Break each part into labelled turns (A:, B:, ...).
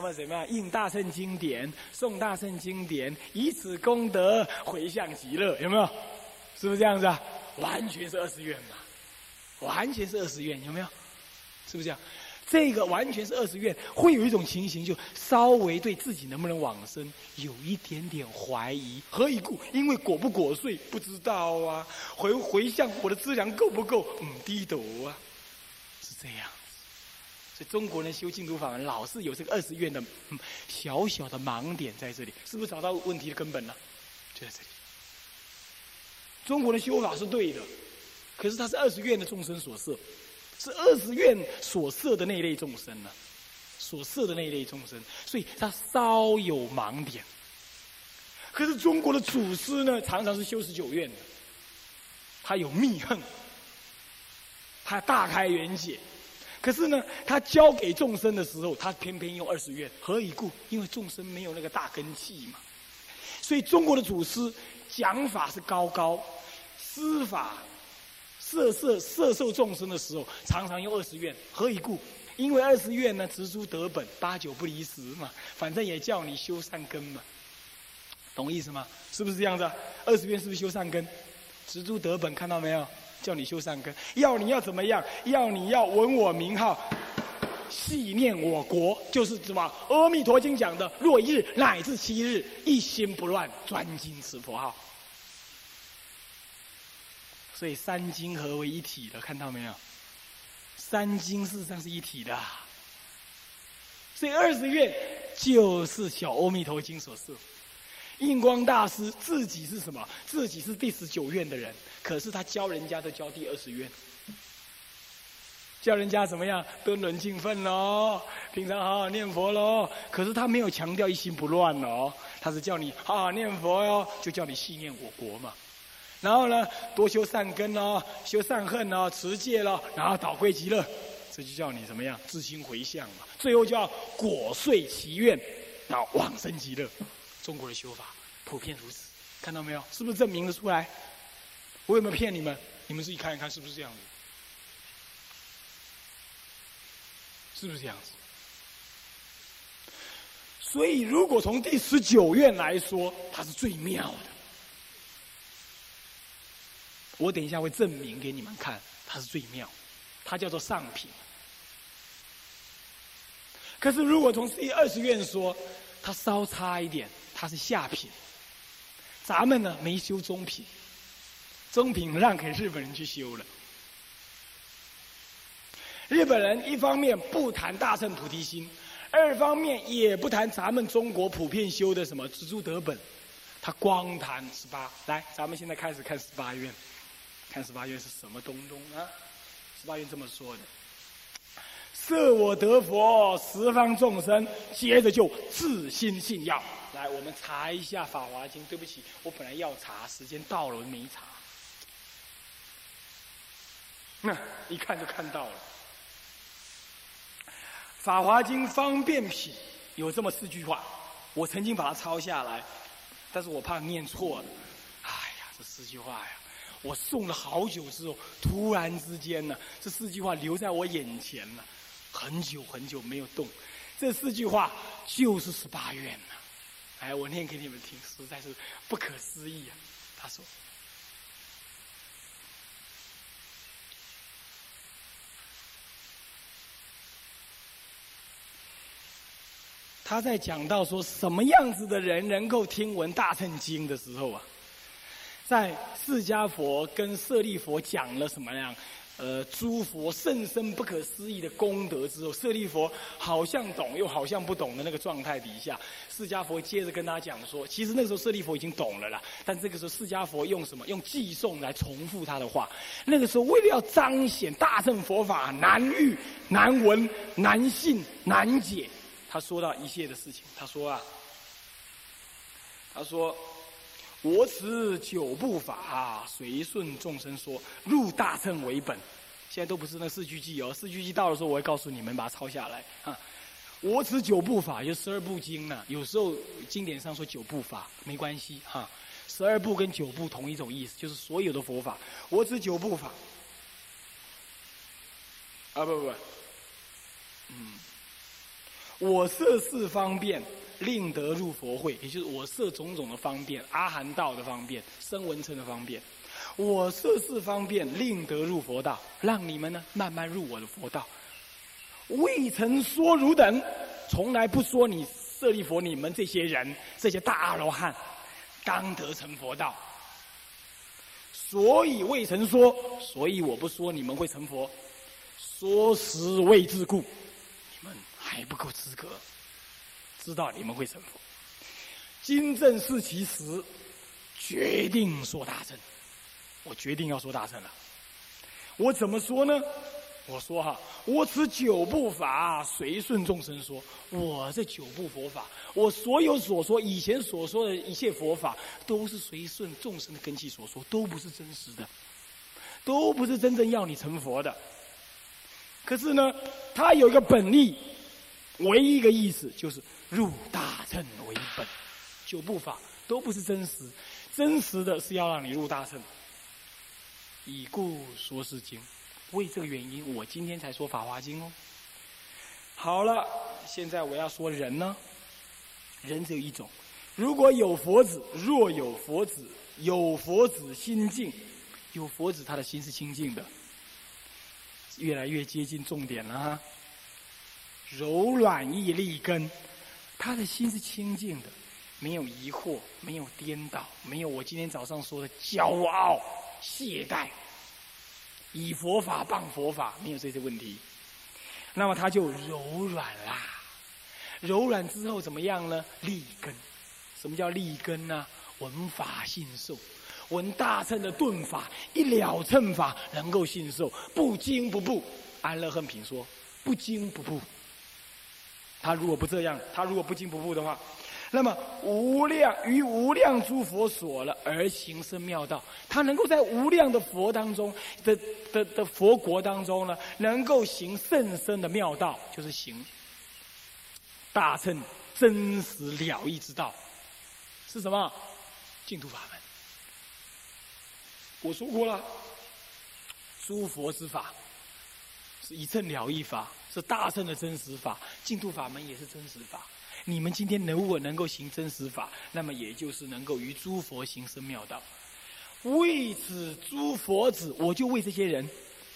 A: 那么怎么样？印大圣经典，诵大圣经典，以此功德回向极乐，有没有？是不是这样子啊？完全是二十愿嘛，完全是二十愿，有没有？是不是这样？这个完全是二十愿，会有一种情形，就稍微对自己能不能往生有一点点怀疑。何以故？因为果不果遂不知道啊。回回向我的资粮够不够？嗯，低斗啊，是这样。所以中国人修净土法门，老是有这个二十愿的小小的盲点在这里，是不是找到问题的根本了？就在这里。中国的修法是对的，可是它是二十愿的众生所设。是二十愿所设的那一类众生呢，所设的那一类众生，所以他稍有盲点。可是中国的祖师呢，常常是修十九愿的，他有密恨，他大开眼界。可是呢，他教给众生的时候，他偏偏用二十愿，何以故？因为众生没有那个大根气嘛。所以中国的祖师讲法是高高，施法。色色色受众生的时候，常常用二十愿，何以故？因为二十愿呢，植诸得本，八九不离十嘛。反正也叫你修善根嘛，懂意思吗？是不是这样子？二十愿是不是修善根？植诸得本，看到没有？叫你修善根，要你要怎么样？要你要闻我名号，系念我国，就是什么？阿弥陀经讲的，若一日乃至七日，一心不乱，专精持佛号。所以三经合为一体的，看到没有？三经事实上是一体的。所以二十愿就是小阿弥陀经所示。印光大师自己是什么？自己是第十九愿的人，可是他教人家都教第二十愿，教人家怎么样敦伦敬奋喽，平常好好念佛喽。可是他没有强调一心不乱哦，他是叫你好好念佛哟，就叫你信念我国嘛。然后呢，多修善根哦，修善恨哦，持戒了，然后导归极乐，这就叫你怎么样？自心回向嘛。最后叫果遂其愿，然后往生极乐。中国的修法普遍如此，看到没有？是不是证明的出来？我有没有骗你们？你们自己看一看，是不是这样子？是不是这样子？所以，如果从第十九愿来说，它是最妙的。我等一下会证明给你们看，它是最妙，它叫做上品。可是如果从第二十愿说，它稍差一点，它是下品。咱们呢没修中品，中品让给日本人去修了。日本人一方面不谈大乘菩提心，二方面也不谈咱们中国普遍修的什么知足得本，他光谈十八。来，咱们现在开始看十八愿。看十八愿是什么东东啊？十八愿这么说的：设我得佛，十方众生，接着就自心信要。来，我们查一下《法华经》。对不起，我本来要查，时间到了，没查。那一看就看到了，《法华经》方便品有这么四句话，我曾经把它抄下来，但是我怕念错了。哎呀，这四句话呀！我诵了好久之后，突然之间呢，这四句话留在我眼前了，很久很久没有动。这四句话就是十八愿呐！哎，我念给你们听，实在是不可思议啊！他说，他在讲到说什么样子的人能够听闻大乘经的时候啊。在释迦佛跟舍利佛讲了什么样，呃，诸佛甚深不可思议的功德之后，舍利佛好像懂又好像不懂的那个状态底下，释迦佛接着跟他讲说，其实那个时候舍利佛已经懂了啦，但这个时候释迦佛用什么？用寄诵来重复他的话。那个时候为了要彰显大乘佛法难遇、难闻、难信、难解，他说到一切的事情。他说啊，他说。我此九部法，随顺众生说，入大乘为本。现在都不是那四句偈哦，四句偈到的时候，我会告诉你们，把它抄下来啊。我此九部法，就十二部经呢。有时候经典上说九部法，没关系哈。十二部跟九部同一种意思，就是所有的佛法。我此九部法，啊不不不，嗯，我设四方便，令得入佛会，也就是我设种种的方便，阿含道的方便，声闻乘的方便。我设是方便，令得入佛道，让你们呢慢慢入我的佛道。未曾说汝等，从来不说你舍利佛，你们这些人，这些大阿罗汉，刚得成佛道。所以未曾说，所以我不说你们会成佛。说时未至故，你们还不够资格，知道你们会成佛。金正是其时，决定说大乘。我决定要说大乘了。我怎么说呢？我说哈，我此九部法随顺众生说。我这九部佛法，我所有所说以前所说的一切佛法，都是随顺众生的根器所说，都不是真实的，都不是真正要你成佛的。可是呢，他有一个本意，唯一一个意思就是入大乘为本。九部法都不是真实，真实的是要让你入大乘。以故说是经，为这个原因，我今天才说法华经哦。好了，现在我要说人呢，人只有一种，如果有佛子，若有佛子，有佛子心净，有佛子他的心是清净的。越来越接近重点了哈。柔软易立根，他的心是清净的，没有疑惑，没有颠倒，没有我今天早上说的骄傲、懈怠，以佛法谤佛法，没有这些问题。那么他就柔软啦，柔软之后怎么样呢？立根。什么叫立根呢？闻法信受。闻大乘的顿法，一了乘法能够信受，不惊不怖。安乐恨品说：不惊不怖。他如果不这样，他如果不惊不怖的话，那么无量于无量诸佛所了而行生妙道，他能够在无量的佛当中的的的佛国当中呢，能够行甚深的妙道，就是行大乘真实了义之道，是什么？净土法门。我说过了，诸佛之法是一乘了义法，是大乘的真实法，净土法门也是真实法。你们今天如果能够行真实法，那么也就是能够与诸佛行深妙道。为此诸佛子，我就为这些人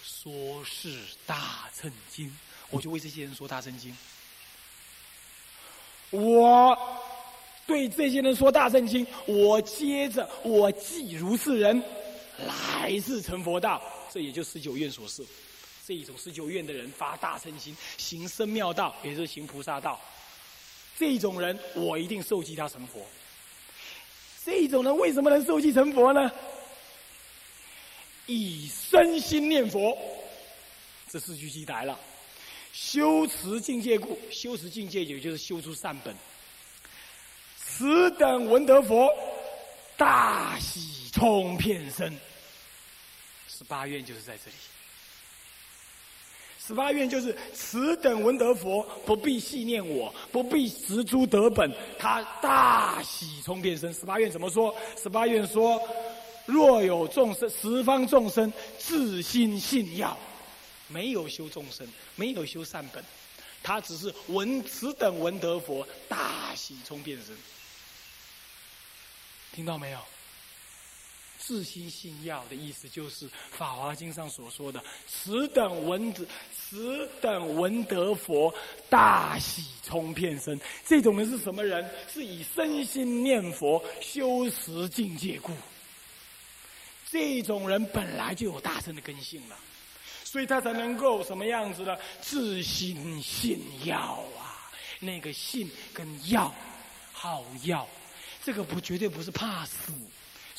A: 说是大乘经，我就为这些人说大乘经。我对这些人说大乘经，我接着我既如是人。来自成佛道，这也就十九愿所示。这一种十九愿的人发大乘心，行深妙道，也就是行菩萨道。这种人，我一定受记他成佛。这种人为什么能受记成佛呢？以身心念佛，这四句记来了。修持境界故，修持境界也就是修出善本。此等闻得佛，大喜冲遍身。十八愿就是在这里。十八愿就是此等闻得佛，不必细念我，不必执诸得本，他大喜充遍身。十八愿怎么说？十八愿说：若有众生，十方众生自心信要，没有修众生，没有修善本，他只是闻此等闻得佛，大喜充遍身。听到没有？自心信要的意思，就是《法华经》上所说的“此等闻子，此等闻得佛，大喜冲遍身”。这种人是什么人？是以身心念佛修持境界故。这种人本来就有大乘的根性了，所以他才能够什么样子呢？自心信要啊，那个信跟要，好要，这个不绝对不是怕死。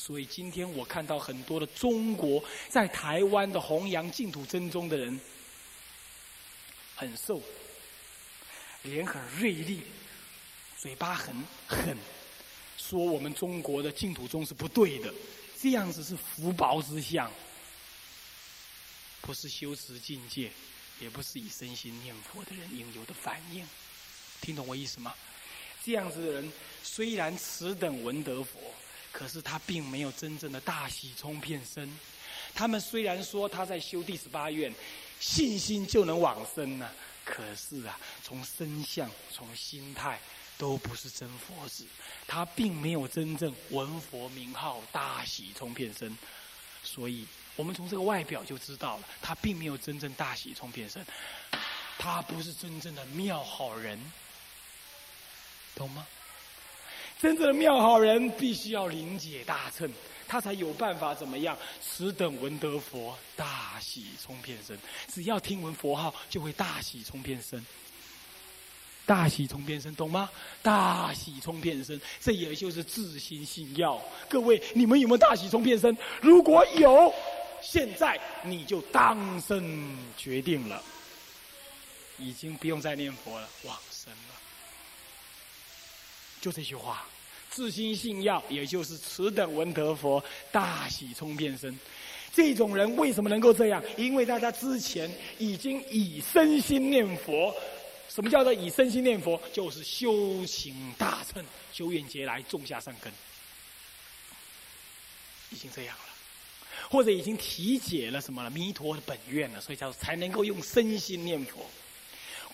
A: 所以今天我看到很多的中国在台湾的弘扬净土真宗的人，很瘦，脸很锐利，嘴巴很狠，说我们中国的净土宗是不对的，这样子是福薄之相，不是修持境界，也不是以身心念佛的人应有的反应，听懂我意思吗？这样子的人虽然此等闻得佛。可是他并没有真正的大喜冲遍身。他们虽然说他在修第十八愿，信心就能往生呢，可是啊，从身相、从心态，都不是真佛子。他并没有真正闻佛名号，大喜冲遍身。所以，我们从这个外表就知道了，他并没有真正大喜冲遍身。他不是真正的妙好人，懂吗？真正的妙好人必须要灵解大乘。他才有办法怎么样？此等闻得佛，大喜冲遍身。只要听闻佛号，就会大喜冲遍身。大喜冲遍身，懂吗？大喜冲遍身，这也就是自心信要。各位，你们有没有大喜冲遍身？如果有，现在你就当生决定了，已经不用再念佛了，往生了。就这句话。自心信要，也就是此等闻得佛，大喜冲遍身。这种人为什么能够这样？因为大家之前已经以身心念佛。什么叫做以身心念佛？就是修行大乘，修远劫来种下善根，已经这样了，或者已经体解了什么了？弥陀的本愿了，所以叫才能够用身心念佛。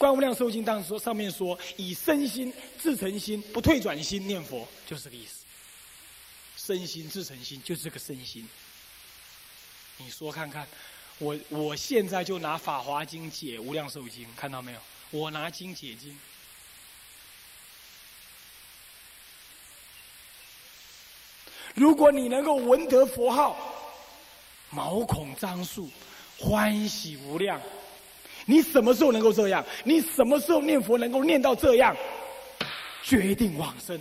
A: 观无量寿经当时说，上面说以身心自成心，不退转心念佛，就是这个意思。身心自成心，就是这个身心。你说看看，我我现在就拿法华经解无量寿经，看到没有？我拿经解经。如果你能够闻得佛号，毛孔张数，欢喜无量。你什么时候能够这样？你什么时候念佛能够念到这样？决定往生，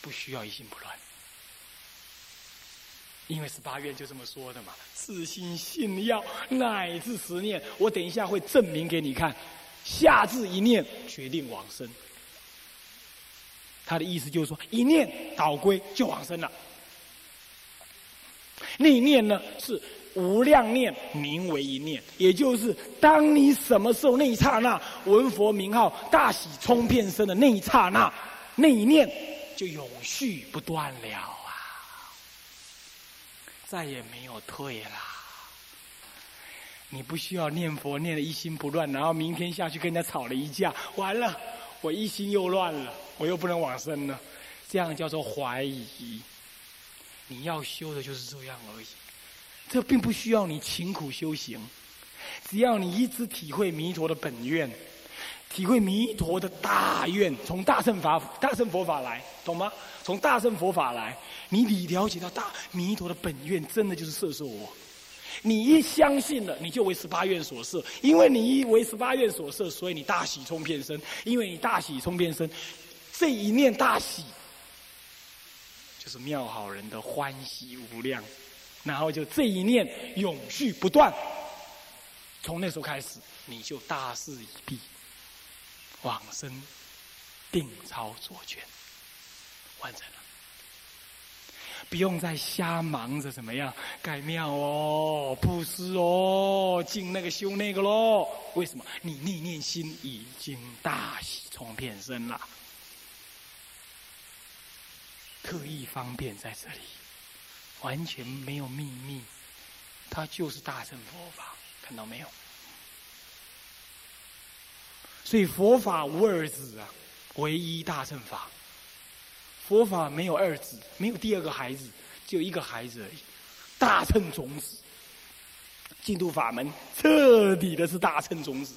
A: 不需要一心不乱，因为十八愿就这么说的嘛。自心信要乃至十念，我等一下会证明给你看。下至一念决定往生，他的意思就是说，一念倒归就往生了。那一念呢是。无量念名为一念，也就是当你什么时候那一刹那闻佛名号大喜冲遍身的那一刹那，那一念就永续不断了啊，再也没有退啦。你不需要念佛念的一心不乱，然后明天下去跟人家吵了一架，完了我一心又乱了，我又不能往生了，这样叫做怀疑。你要修的就是这样而已。这并不需要你勤苦修行，只要你一直体会弥陀的本愿，体会弥陀的大愿，从大乘法、大乘佛法来，懂吗？从大乘佛法来，你你了解到大弥陀的本愿，真的就是摄受我。你一相信了，你就为十八愿所摄，因为你一为十八愿所摄，所以你大喜冲遍身，因为你大喜冲遍身，这一念大喜，就是妙好人的欢喜无量。然后就这一念永续不断，从那时候开始，你就大事已毕，往生定超左权，完成了，不用再瞎忙着怎么样盖庙哦、布施哦、进那个修那个喽。为什么？你念念心已经大喜从遍身了，特意方便在这里。完全没有秘密，它就是大乘佛法，看到没有？所以佛法无二子啊，唯一大乘法。佛法没有二子，没有第二个孩子，只有一个孩子而已，大乘种子。净土法门彻底的是大乘种子。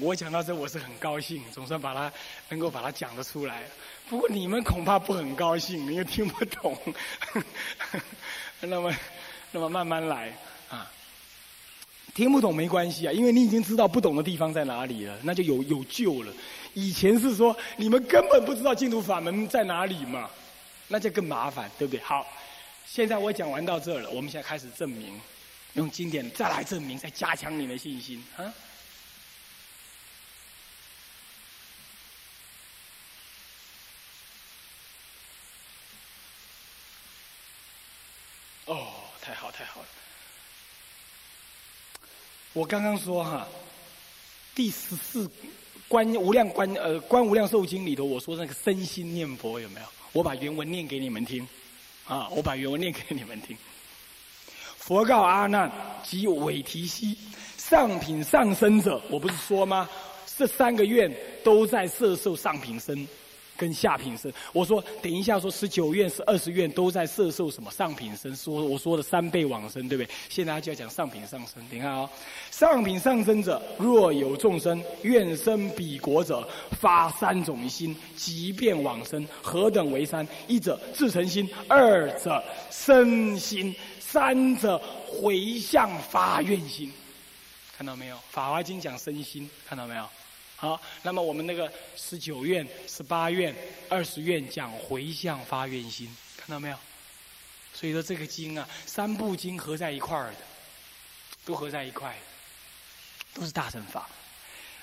A: 我讲到这，我是很高兴，总算把它能够把它讲得出来。不过你们恐怕不很高兴，因为听不懂。那么，那么慢慢来啊。听不懂没关系啊，因为你已经知道不懂的地方在哪里了，那就有有救了。以前是说你们根本不知道净土法门在哪里嘛，那就更麻烦，对不对？好，现在我讲完到这了，我们现在开始证明，用经典再来证明，再加强你的信心啊。哦，太好太好了！我刚刚说哈，第十四观无量观呃观无量寿经里头，我说那个身心念佛有没有？我把原文念给你们听，啊，我把原文念给你们听。佛告阿难及韦提希，上品上身者，我不是说吗？这三个愿都在摄受上品身跟下品生。我说等一下说十九愿是二十愿都在摄受什么上品生？说我说的三倍往生，对不对？现在就要讲上品上生。你看啊，上品上生者，若有众生愿生彼国者，发三种心，即便往生。何等为三？一者自成心，二者身心，三者回向发愿心。看到没有？《法华经》讲身心，看到没有？好，那么我们那个十九愿、十八愿、二十愿讲回向发愿心，看到没有？所以说这个经啊，三部经合在一块儿的，都合在一块，都是大乘法。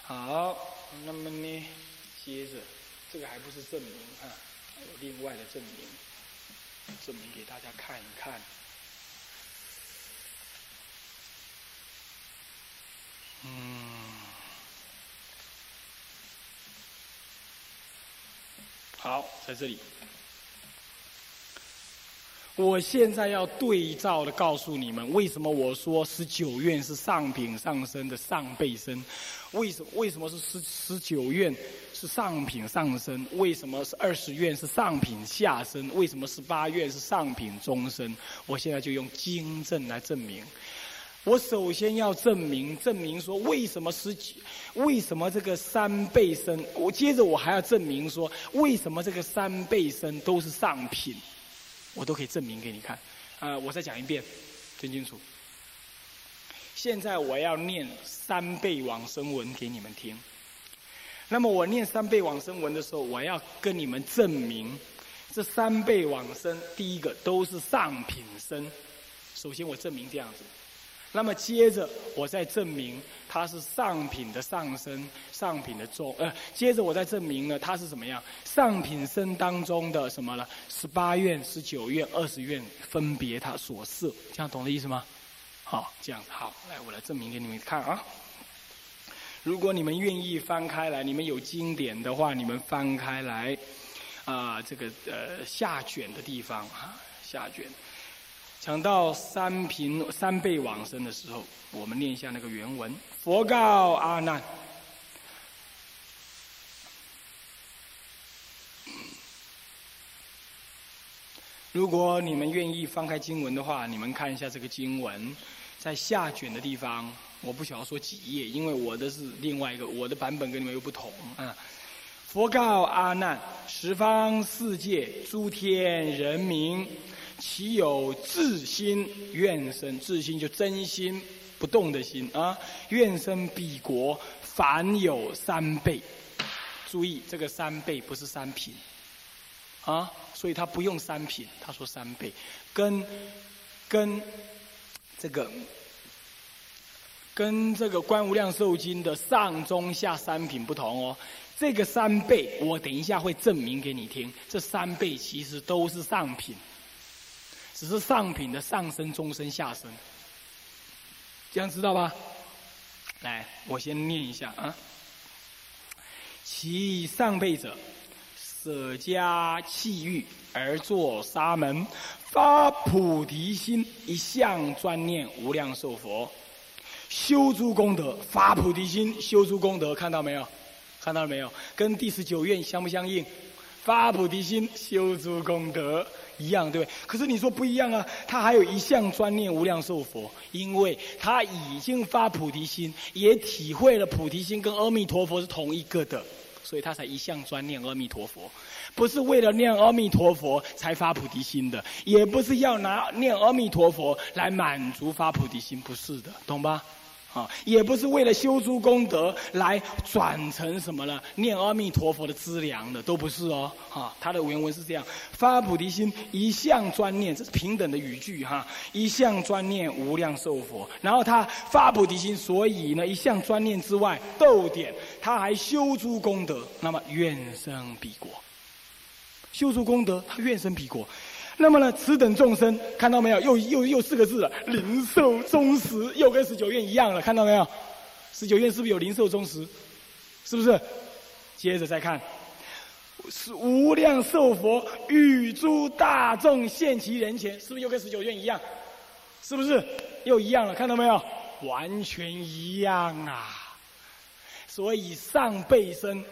A: 好，那么呢，接着这个还不是证明啊，有另外的证明，证明给大家看一看。嗯。好，在这里，我现在要对照的告诉你们，为什么我说十九院是上品上身的上辈身？为什么？为什么是十十九院是上品上身？为什么是二十院是上品下身？为什么十八院是上品中身？我现在就用经证来证明。我首先要证明，证明说为什么十几，为什么这个三倍身？我接着我还要证明说，为什么这个三倍身都是上品？我都可以证明给你看。啊，我再讲一遍，听清楚。现在我要念三倍往生文给你们听。那么我念三倍往生文的时候，我要跟你们证明，这三倍往生第一个都是上品身。首先我证明这样子。那么接着，我再证明它是上品的上身，上品的中，呃，接着我再证明呢，它是怎么样？上品身当中的什么呢？十八愿、十九愿、二十愿，分别它所设，这样懂的意思吗？好，这样好，来，我来证明给你们看啊。如果你们愿意翻开来，你们有经典的话，你们翻开来，啊，这个呃下卷的地方啊，下卷。讲到三平三倍往生的时候，我们念一下那个原文。佛告阿难：如果你们愿意翻开经文的话，你们看一下这个经文，在下卷的地方，我不想要说几页，因为我的是另外一个，我的版本跟你们又不同啊。佛告阿难：十方世界诸天人民。其有自心愿生，自心就真心不动的心啊！愿生彼国，凡有三倍。注意，这个三倍不是三品啊，所以他不用三品，他说三倍，跟跟这个跟这个观无量寿经的上中下三品不同哦。这个三倍，我等一下会证明给你听，这三倍其实都是上品。只是上品的上身、中身、下身，这样知道吧？来，我先念一下啊。其上辈者，舍家弃欲而作沙门，发菩提心，一向专念无量寿佛，修诸功德，发菩提心，修诸功德，看到没有？看到了没有？跟第十九愿相不相应？发菩提心，修诸功德。一样对不对？可是你说不一样啊，他还有一项专念无量寿佛，因为他已经发菩提心，也体会了菩提心跟阿弥陀佛是同一个的，所以他才一向专念阿弥陀佛，不是为了念阿弥陀佛才发菩提心的，也不是要拿念阿弥陀佛来满足发菩提心，不是的，懂吧？啊，也不是为了修诸功德来转成什么了，念阿弥陀佛的资粮的，都不是哦。啊，他的原文是这样：发菩提心，一向专念，这是平等的语句哈。一向专念无量寿佛，然后他发菩提心，所以呢，一向专念之外，逗点，他还修诸功德，那么愿生彼国。修诸功德，他愿生彼国。那么呢，此等众生看到没有？又又又四个字了，灵寿忠实，又跟十九愿一样了，看到没有？十九愿是不是有灵寿忠实？是不是？接着再看，是无量寿佛与诸大众现其人前，是不是又跟十九愿一样？是不是又一样了？看到没有？完全一样啊！所以上辈生，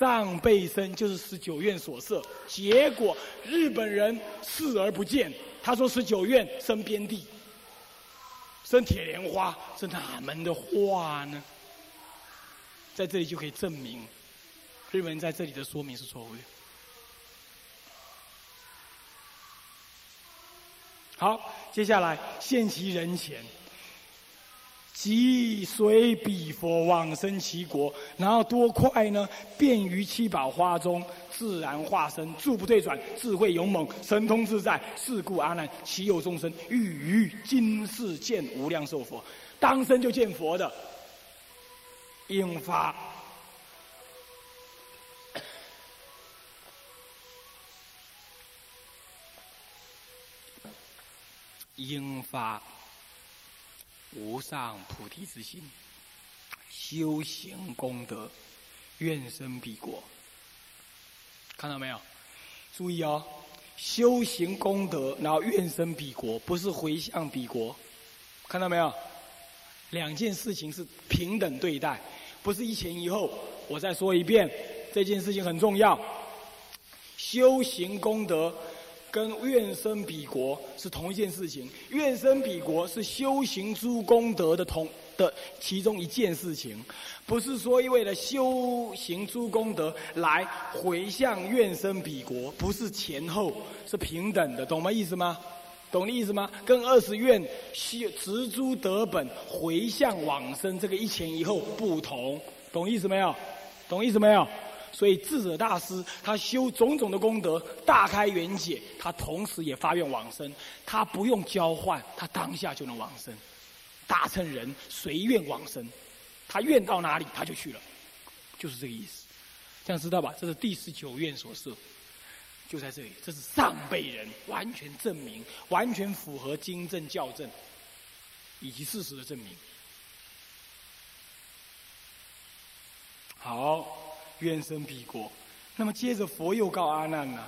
A: 上辈生就是十九愿所设。结果日本人视而不见，他说十九愿生边地，生铁莲花，是哪门的话呢？在这里就可以证明。日本人在这里的说明是错误的。好，接下来现其人前，即随彼佛往生其国，然后多快呢？便于七宝花中自然化身，住不退转，智慧勇猛，神通自在。是故阿难，其有众生欲于今世见无量寿佛，当生就见佛的，应发。应发无上菩提之心，修行功德，愿生彼国。看到没有？注意哦，修行功德，然后愿生彼国，不是回向彼国。看到没有？两件事情是平等对待，不是一前一后。我再说一遍，这件事情很重要。修行功德。跟愿生彼国是同一件事情，愿生彼国是修行诸功德的同的其中一件事情，不是说为了修行诸功德来回向愿生彼国，不是前后是平等的，懂吗？意思吗？懂的意思吗？跟二十愿修植诸德本回向往生这个一前一后不同，懂意思没有？懂意思没有？所以智者大师他修种种的功德，大开圆解，他同时也发愿往生，他不用交换，他当下就能往生。大乘人随愿往生，他愿到哪里他就去了，就是这个意思。这样知道吧？这是第十九愿所设，就在这里。这是上辈人完全证明，完全符合经证教证以及事实的证明。好。愿生彼国。那么接着佛又告阿难呢？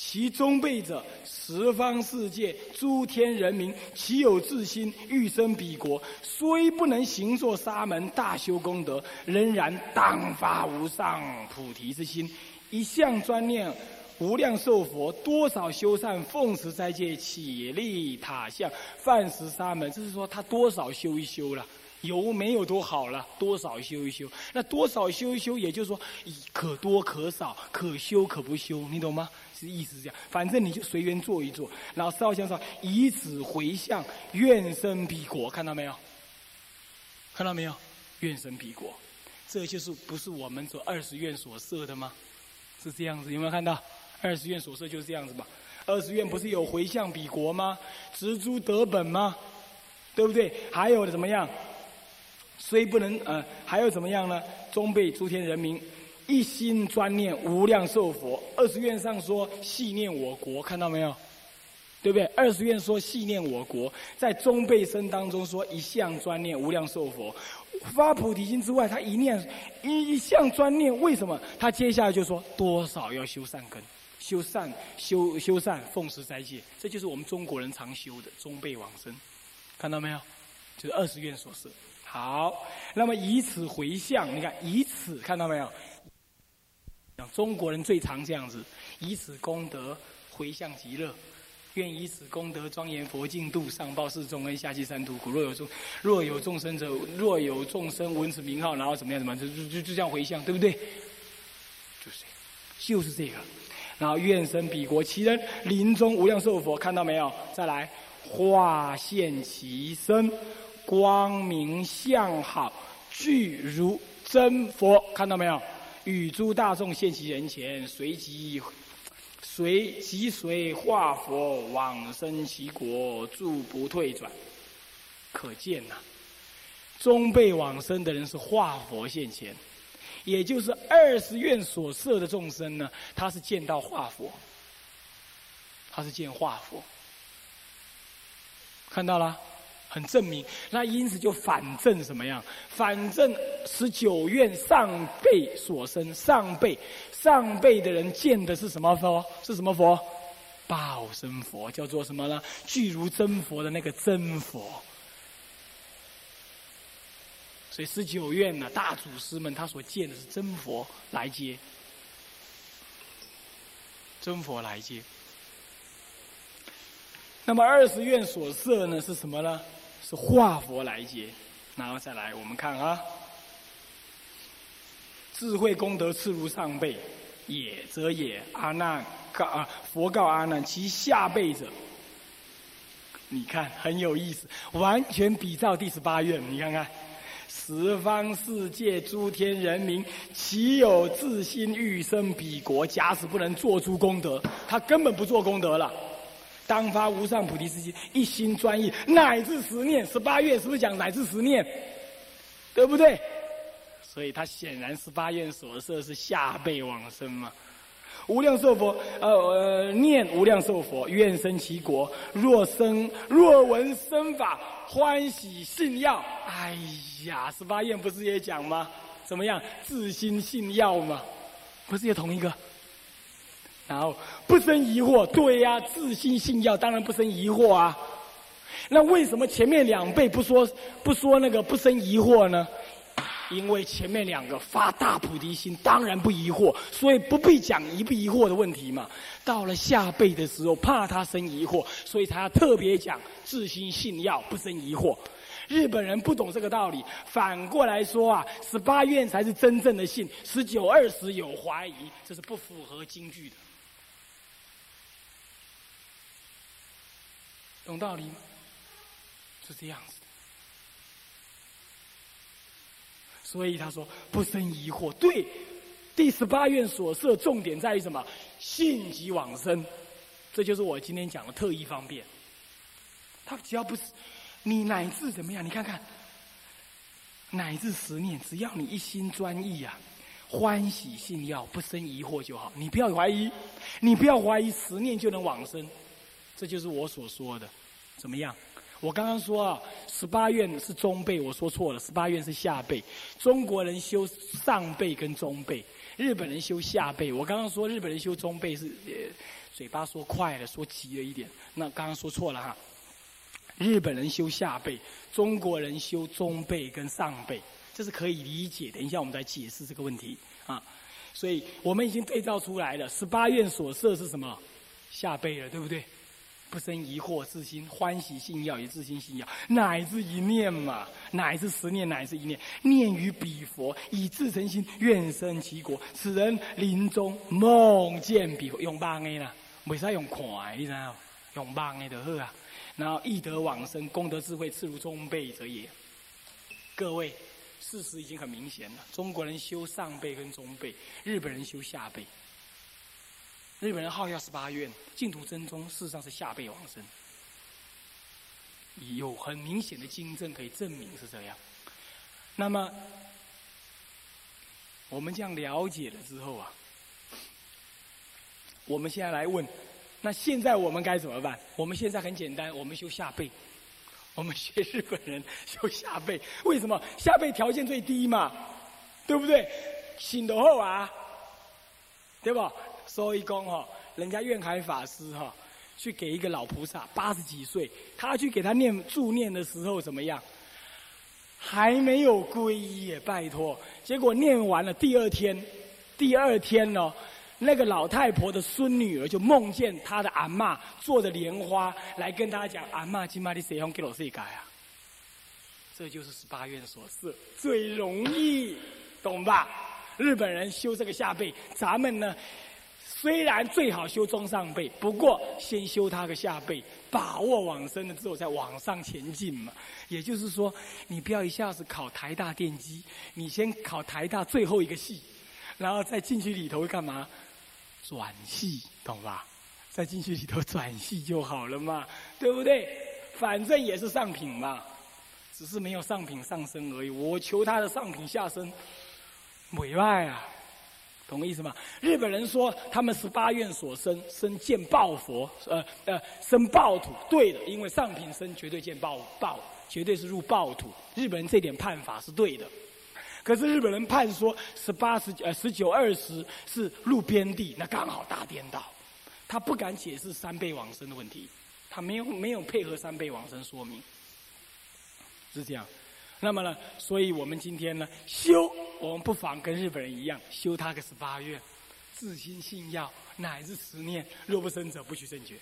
A: 其中辈者，十方世界诸天人民，其有自心欲生彼国，虽不能行作沙门大修功德，仍然当发无上菩提之心，一向专念无量寿佛，多少修善奉持斋戒，起立塔像，饭食沙门。这是说他多少修一修了。有没有多好了？多少修一修？那多少修一修，也就是说，可多可少，可修可不修，你懂吗？是意思是这样。反正你就随缘做一做，然后烧香说以此回向，愿生彼国，看到没有？看到没有？愿生彼国，这就是不是我们所二十愿所设的吗？是这样子，有没有看到？二十愿所设就是这样子嘛。二十愿不是有回向彼国吗？植诸得本吗？对不对？还有的怎么样？虽不能呃，还要怎么样呢？终被诸天人民一心专念无量寿佛。二十愿上说系念我国，看到没有？对不对？二十愿说系念我国，在中辈身当中说一向专念无量寿佛。发菩提心之外，他一念一一向专念，为什么？他接下来就说多少要修善根，修善修修善，奉持斋戒，这就是我们中国人常修的中辈往生。看到没有？就是二十愿所示。好，那么以此回向，你看以此看到没有？中国人最常这样子，以此功德回向极乐，愿以此功德庄严佛净土，上报四重恩，下济三途苦。若有众若有众生者，若有众生闻此名号，然后怎么样？怎么样就就就这样回向，对不对？就是就是这个。然后愿生彼国，其人临终无量寿佛，看到没有？再来化现其身。光明相好，具如真佛，看到没有？与诸大众现其人前，随即随即随化佛往生其国，住不退转。可见呐，中辈往生的人是化佛现前，也就是二十愿所设的众生呢，他是见到化佛，他是见化佛，看到了。很证明。那因此就反证什么样？反证十九愿上辈所生，上辈上辈的人见的是什么佛？是什么佛？报身佛，叫做什么呢？具如真佛的那个真佛。所以十九愿呢，大祖师们他所见的是真佛来接，真佛来接。那么二十愿所设呢是什么呢？是化佛来接。然后再来我们看啊，智慧功德次如上辈，也则也。阿难告啊，佛告阿难，其下辈者，你看很有意思，完全比照第十八愿，你看看。十方世界诸天人民，岂有自心欲生彼国？假使不能做出功德，他根本不做功德了。当发无上菩提之心，一心专一，乃至十念。十八愿是不是讲乃至十念？对不对？所以他显然十八愿所设是下辈往生嘛。无量寿佛，呃，念无量寿佛，愿生其国。若生，若闻生法，欢喜信要。哎呀，十八愿不是也讲吗？怎么样？自心信要嘛，不是也同一个？然后不生疑惑，对呀，自心信要，当然不生疑惑啊。那为什么前面两辈不说不说那个不生疑惑呢？因为前面两个发大菩提心，当然不疑惑，所以不必讲疑不疑惑的问题嘛。到了下辈的时候，怕他生疑惑，所以才要特别讲自心信要，不生疑惑。日本人不懂这个道理，反过来说啊，十八愿才是真正的信，十九二十有怀疑，这是不符合京剧的。懂道理吗？是这样子。所以他说不生疑惑。对，第十八愿所设重点在于什么？信即往生，这就是我今天讲的特异方便。他只要不是你乃至怎么样？你看看，乃至十念，只要你一心专一啊，欢喜信要，不生疑惑就好。你不要怀疑，你不要怀疑，十念就能往生。这就是我所说的，怎么样？我刚刚说啊，十八愿是中辈，我说错了，十八愿是下辈。中国人修上辈跟中辈，日本人修下辈。我刚刚说日本人修中辈是呃，嘴巴说快了，说急了一点。那刚刚说错了哈，日本人修下辈，中国人修中辈跟上辈，这是可以理解。等一下我们再解释这个问题啊。所以我们已经对照出来了，十八愿所设是什么？下辈了，对不对？不生疑惑，自心欢喜信要，与自心信要，乃至一念嘛，乃至十念，乃至一念，念于彼佛，以至诚心，愿生其国。此人临终梦见彼佛，用梦的啦，未使用看的，你知道？用梦的就好啊。然后易得往生，功德智慧次如中辈者也。各位，事实已经很明显了。中国人修上辈跟中辈，日本人修下辈。日本人号要十八愿，净土真宗事实上是下辈往生，有很明显的经证可以证明是这样。那么我们这样了解了之后啊，我们现在来问：那现在我们该怎么办？我们现在很简单，我们修下辈，我们学日本人 修下辈。为什么下辈条件最低嘛？对不对？醒得后啊，对吧？所以讲哈，人家愿海法师哈，去给一个老菩萨八十几岁，他去给他念助念的时候怎么样？还没有皈依耶，拜托！结果念完了，第二天，第二天呢，那个老太婆的孙女儿就梦见她的阿妈坐着莲花来跟他讲：“阿妈，今麦的谁用给老师改啊？”这就是十八愿所设，最容易懂吧？日本人修这个下辈，咱们呢？虽然最好修中上辈，不过先修他个下辈，把握往生了之后再往上前进嘛。也就是说，你不要一下子考台大电机，你先考台大最后一个系，然后再进去里头干嘛？转系，懂吧？再进去里头转系就好了嘛，对不对？反正也是上品嘛，只是没有上品上升而已。我求他的上品下升，委外啊。懂意思吗？日本人说他们十八愿所生，生见报佛，呃呃，生报土，对的，因为上品生绝对见报报绝对是入暴土。日本人这点判法是对的，可是日本人判说十八、十呃十九、二十是入边地，那刚好大颠倒。他不敢解释三倍往生的问题，他没有没有配合三倍往生说明，是这样。那么呢，所以我们今天呢修，我们不妨跟日本人一样修他个十八愿，自心信要乃至十念，若不生者不许正觉。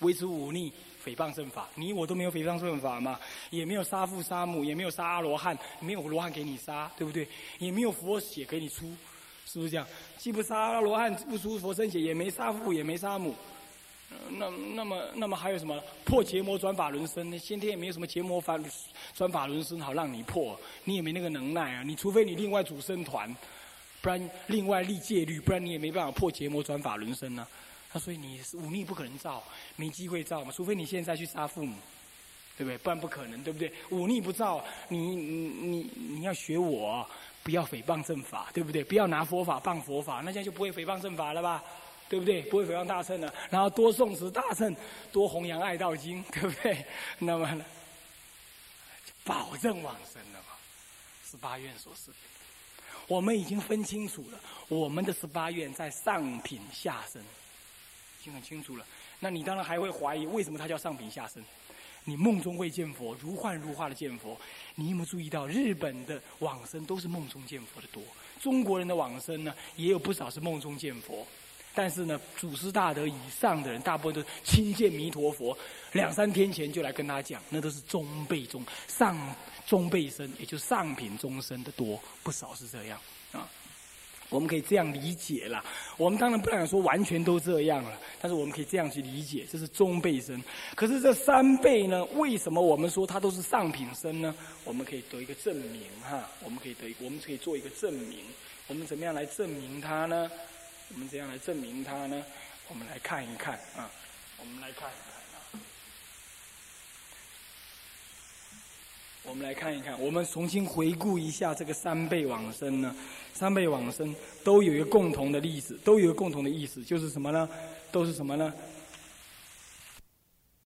A: 维持忤逆、诽谤正法，你我都没有诽谤正法嘛，也没有杀父杀母，也没有杀阿罗汉，没有罗汉给你杀，对不对？也没有佛血给你出，是不是这样？既不杀阿罗汉，不出佛身血，也没杀父，也没杀母，那那么那么还有什么破结魔转法轮身？先天也没有什么结魔法转法轮身好让你破，你也没那个能耐啊！你除非你另外组生团，不然另外立戒律，不然你也没办法破结魔转法轮身呢。他所以你忤逆不可能造，没机会造嘛，除非你现在去杀父母，对不对？不然不可能，对不对？忤逆不造，你你你你要学我，不要诽谤正法，对不对？不要拿佛法谤佛法，那这样就不会诽谤正法了吧？对不对？不会诽谤大乘了，然后多诵持大圣，多弘扬爱道经，对不对？那么呢，保证往生了嘛？十八愿所示，我们已经分清楚了，我们的十八愿在上品下生。已经很清楚了，那你当然还会怀疑为什么它叫上品下生？你梦中会见佛，如幻如化的见佛，你有没有注意到日本的往生都是梦中见佛的多？中国人的往生呢，也有不少是梦中见佛，但是呢，祖师大德以上的人，大部分都是亲见弥陀佛，两三天前就来跟他讲，那都是中辈中上中辈生，也就上品中生的多，不少是这样啊。我们可以这样理解了，我们当然不敢说完全都这样了，但是我们可以这样去理解，这是中辈生。可是这三辈呢，为什么我们说它都是上品生呢？我们可以得一个证明哈，我们可以得，我们可以做一个证明。我们怎么样来证明它呢？我们怎样来证明它呢？我们来看一看啊，我们来看一看。我们来看一看，我们重新回顾一下这个三倍往生呢。三倍往生都有一个共同的例子，都有一个共同的意思，就是什么呢？都是什么呢？